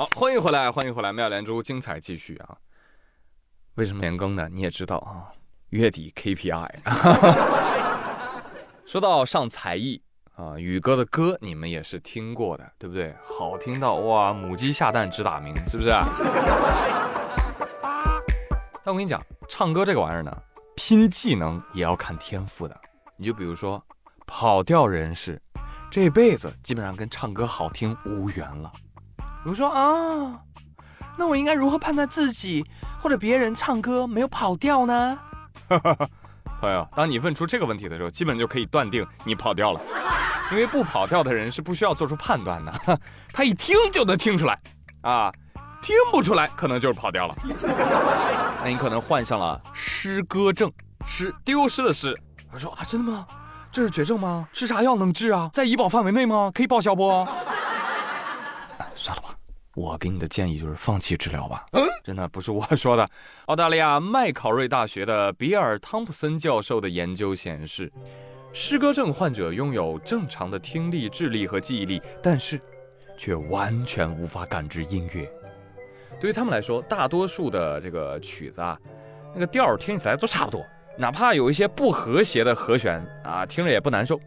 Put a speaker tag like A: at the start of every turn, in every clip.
A: 好，欢迎回来，欢迎回来，妙连珠精彩继续啊！为什么连更呢？你也知道啊，月底 KPI。说到上才艺啊，宇哥的歌你们也是听过的，对不对？好听到哇，母鸡下蛋直打鸣，是不是？但我跟你讲，唱歌这个玩意儿呢，拼技能也要看天赋的。你就比如说，跑调人士，这辈子基本上跟唱歌好听无缘了。比如说啊，那我应该如何判断自己或者别人唱歌没有跑调呢？朋友，当你问出这个问题的时候，基本就可以断定你跑调了，因为不跑调的人是不需要做出判断的，他一听就能听出来啊。听不出来，可能就是跑调了。那你可能患上了失歌症，失丢失的失。我说啊，真的吗？这是绝症吗？吃啥药能治啊？在医保范围内吗？可以报销不？算了吧，我给你的建议就是放弃治疗吧。嗯，真的不是我说的。澳大利亚麦考瑞大学的比尔·汤普森教授的研究显示，失歌症患者拥有正常的听力、智力和记忆力，但是却完全无法感知音乐。对于他们来说，大多数的这个曲子啊，那个调听起来都差不多，哪怕有一些不和谐的和弦啊，听着也不难受。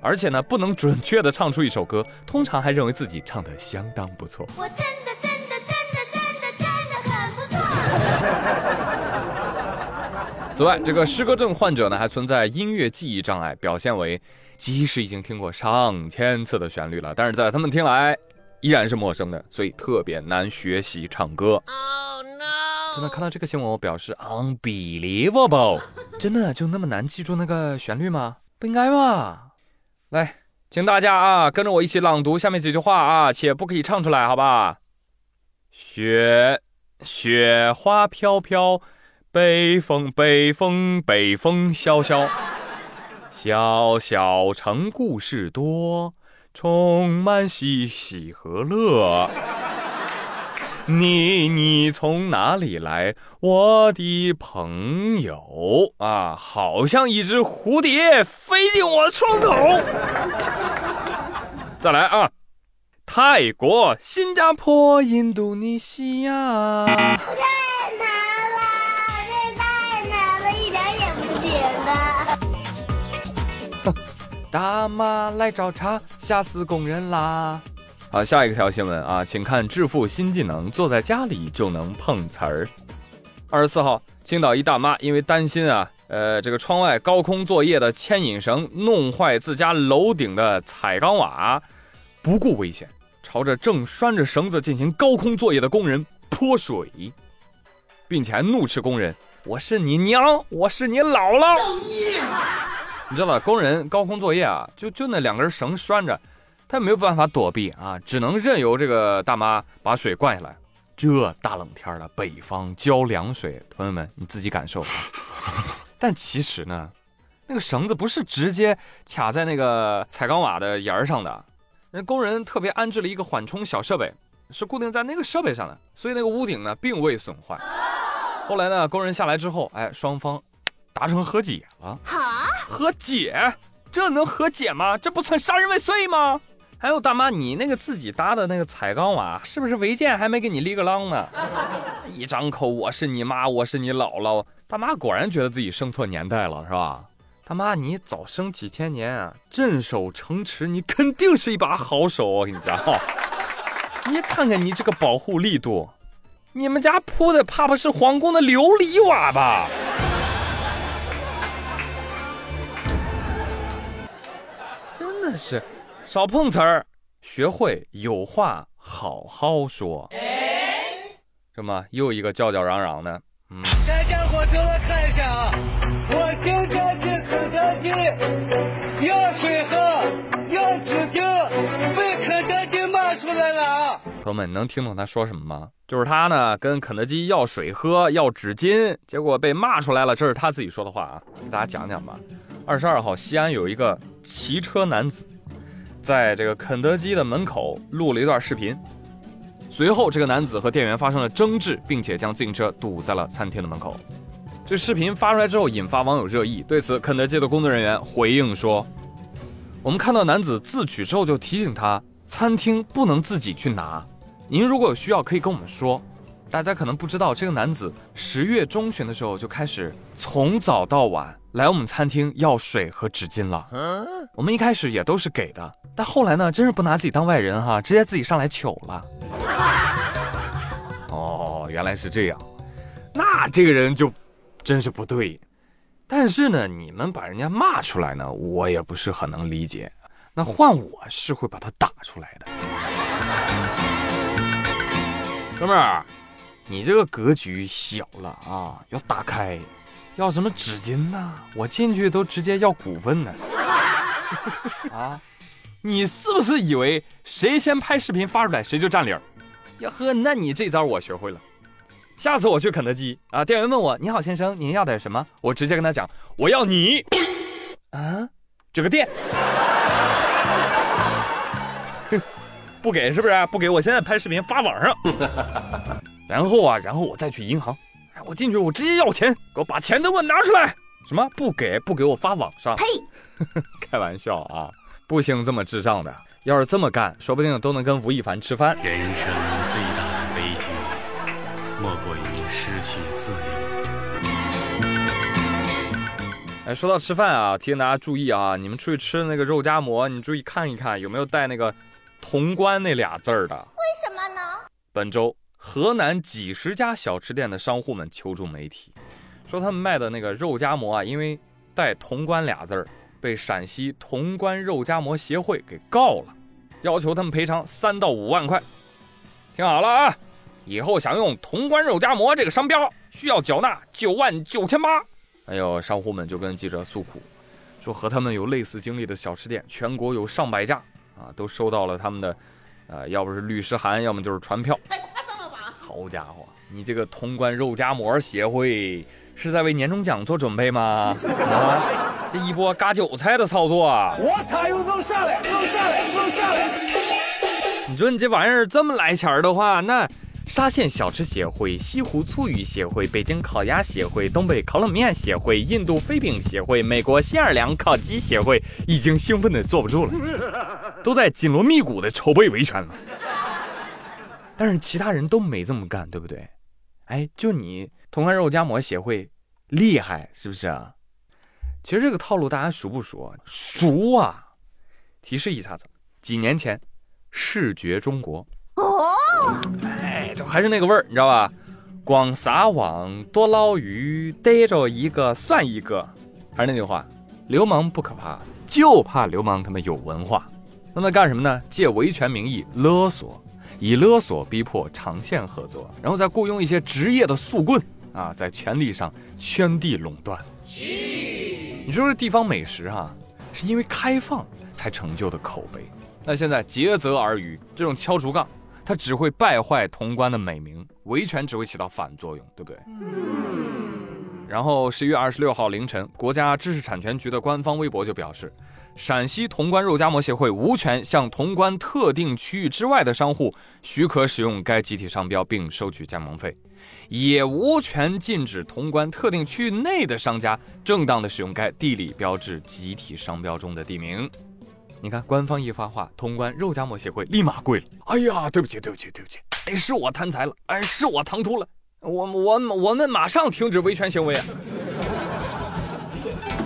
A: 而且呢，不能准确的唱出一首歌，通常还认为自己唱的相当不错。我真的真的真的真的真的很不错。此外，这个诗歌症患者呢，还存在音乐记忆障碍，表现为即使已经听过上千次的旋律了，但是在他们听来。依然是陌生的，所以特别难学习唱歌。Oh no！真的看到这个新闻，我表示 unbelievable。真的就那么难记住那个旋律吗？不应该吧？来，请大家啊，跟着我一起朗读下面几句话啊，且不可以唱出来，好吧？雪雪花飘飘，北风北风北风萧萧，小小城故事多。充满喜喜和乐。你你从哪里来，我的朋友。啊？好像一只蝴蝶飞进我的窗口。再来啊！泰国、新加坡、印度尼西亚。大妈来找茬，吓死工人啦！好，下一条新闻啊，请看致富新技能，坐在家里就能碰瓷儿。二十四号，青岛一大妈因为担心啊，呃，这个窗外高空作业的牵引绳弄坏自家楼顶的彩钢瓦，不顾危险，朝着正拴着绳子进行高空作业的工人泼水，并且还怒斥工人：“我是你娘，我是你姥姥。”你知道吧？工人高空作业啊，就就那两根绳拴着，他没有办法躲避啊，只能任由这个大妈把水灌下来。这大冷天的，北方浇凉水，朋友们你自己感受。但其实呢，那个绳子不是直接卡在那个彩钢瓦的沿儿上的，人工人特别安置了一个缓冲小设备，是固定在那个设备上的，所以那个屋顶呢并未损坏。后来呢，工人下来之后，哎，双方达成和解了。和解？这能和解吗？这不算杀人未遂吗？还有大妈，你那个自己搭的那个彩钢瓦，是不是违建还没给你立个啷呢？一张口我是你妈，我是你姥姥。大妈果然觉得自己生错年代了，是吧？大妈，你早生几千年啊，镇守城池，你肯定是一把好手。我跟你讲，你看看你这个保护力度，你们家铺的怕不是皇宫的琉璃瓦吧？真的是，少碰瓷儿，学会有话好好说。这么？又一个叫叫嚷嚷的。
B: 嗯。大家伙，都来看一下啊！我今天去肯德基要水喝，要纸巾，被肯德基骂出来了啊！
A: 朋友们，能听懂他说什么吗？就是他呢，跟肯德基要水喝，要纸巾，结果被骂出来了。这是他自己说的话啊，给大家讲讲吧。二十二号，西安有一个骑车男子，在这个肯德基的门口录了一段视频。随后，这个男子和店员发生了争执，并且将自行车堵在了餐厅的门口。这视频发出来之后，引发网友热议。对此，肯德基的工作人员回应说：“我们看到男子自取之后，就提醒他餐厅不能自己去拿，您如果有需要，可以跟我们说。大家可能不知道，这个男子十月中旬的时候就开始从早到晚来我们餐厅要水和纸巾了。我们一开始也都是给的，但后来呢，真是不拿自己当外人哈，直接自己上来取了。哦，原来是这样，那这个人就真是不对。但是呢，你们把人家骂出来呢，我也不是很能理解。那换我是会把他打出来的，哥们儿。你这个格局小了啊，要打开，要什么纸巾呢？我进去都直接要股份呢。啊，你是不是以为谁先拍视频发出来谁就占理儿？呀呵，那你这招我学会了。下次我去肯德基啊，店员问我：“你好，先生，您要点什么？”我直接跟他讲：“我要你 啊，这个店。”不给是不是？不给我现在拍视频发网上。然后啊，然后我再去银行，哎，我进去我直接要钱，给我把钱都给我拿出来。什么不给不给我发网上？呸！开玩笑啊，不兴这么智障的。要是这么干，说不定都能跟吴亦凡吃饭。人生最大的悲剧，莫过于失去自由。哎，说到吃饭啊，提醒大家注意啊，你们出去吃那个肉夹馍，你注意看一看有没有带那个“潼关”那俩字儿的。为什么呢？本周。河南几十家小吃店的商户们求助媒体，说他们卖的那个肉夹馍啊，因为带“潼关”俩字儿，被陕西潼关肉夹馍协会给告了，要求他们赔偿三到五万块。听好了啊，以后想用“潼关肉夹馍”这个商标，需要缴纳九万九千八。哎呦商户们就跟记者诉苦，说和他们有类似经历的小吃店，全国有上百家啊，都收到了他们的，呃，要不是律师函，要么就是传票。好家伙，你这个潼关肉夹馍协会是在为年终奖做准备吗？啊，这一波割韭菜的操作啊！我他又能下来，能下来，能下来！你说你这玩意儿这么来钱儿的话，那沙县小吃协会、西湖醋鱼协会、北京烤鸭协会、东北烤冷面协会、印度飞饼协会、美国新奥尔良烤鸡协会已经兴奋的坐不住了，都在紧锣密鼓的筹备维权了。但是其他人都没这么干，对不对？哎，就你同关肉夹馍协会厉害，是不是啊？其实这个套路大家熟不熟？熟啊！提示一下子，几年前，视觉中国哦，哎，就还是那个味儿，你知道吧？光撒网多捞鱼，逮着一个算一个。还是那句话，流氓不可怕，就怕流氓他们有文化。那么干什么呢？借维权名义勒索。以勒索逼迫长线合作，然后再雇佣一些职业的速棍啊，在权力上圈地垄断。你说这地方美食哈，是因为开放才成就的口碑。那现在竭泽而渔，这种敲竹杠，它只会败坏潼关的美名，维权只会起到反作用，对不对？然后十一月二十六号凌晨，国家知识产权局的官方微博就表示。陕西潼关肉夹馍协会无权向潼关特定区域之外的商户许可使用该集体商标并收取加盟费，也无权禁止潼关特定区域内的商家正当的使用该地理标志集体商标中的地名。你看，官方一发话，潼关肉夹馍协会立马跪了。哎呀，对不起，对不起，对不起，哎，是我贪财了，哎，是我唐突了，我我我们马上停止维权行为啊！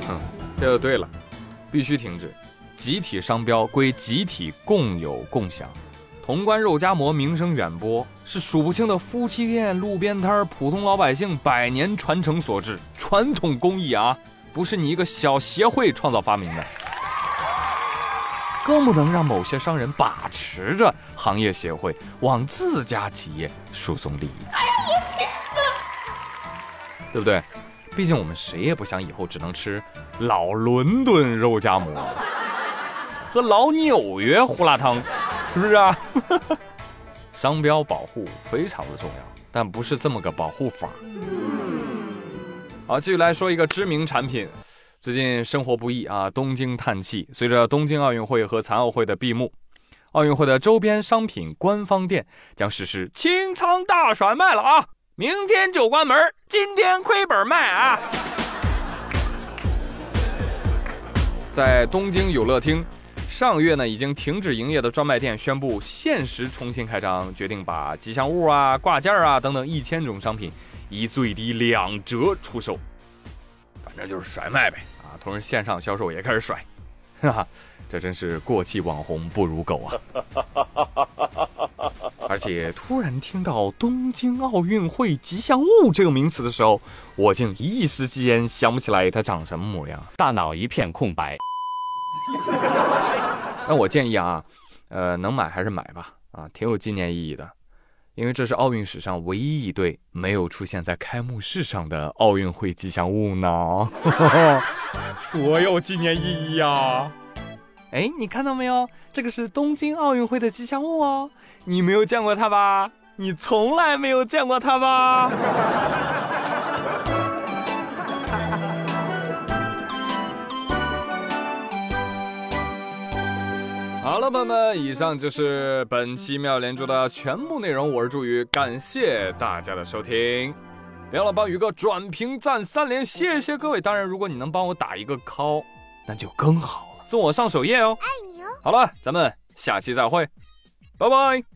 A: 嗯，这就对了。必须停止，集体商标归集体共有共享。潼关肉夹馍名声远播，是数不清的夫妻店、路边摊、普通老百姓百年传承所致，传统工艺啊，不是你一个小协会创造发明的。更不能让某些商人把持着行业协会，往自家企业输送利益。哎呀，我气死了，对不对？毕竟我们谁也不想以后只能吃老伦敦肉夹馍和老纽约胡辣汤，是不是啊？商标保护非常的重要，但不是这么个保护法。好，继续来说一个知名产品，最近生活不易啊，东京叹气。随着东京奥运会和残奥会的闭幕，奥运会的周边商品官方店将实施清仓大甩卖了啊！明天就关门，今天亏本卖啊！在东京有乐厅，上月呢已经停止营业的专卖店宣布限时重新开张，决定把吉祥物啊、挂件啊等等一千种商品以最低两折出售，反正就是甩卖呗啊！同时线上销售也开始甩，是吧？这真是过气网红不如狗啊！而且突然听到东京奥运会吉祥物这个名词的时候，我竟一时间想不起来它长什么模样，
C: 大脑一片空白。
A: 那我建议啊，呃，能买还是买吧，啊，挺有纪念意义的，因为这是奥运史上唯一一对没有出现在开幕式上的奥运会吉祥物呢，多有纪念意义呀！哎，你看到没有？这个是东京奥运会的吉祥物哦，你没有见过它吧？你从来没有见过它吧？好了，朋友们，以上就是本期妙连珠的全部内容。我是朱宇，感谢大家的收听，别忘了帮宇哥转评赞三连，谢谢各位。当然，如果你能帮我打一个 call，那就更好了，送我上首页哦。爱你哦。好了，咱们下期再会，拜拜。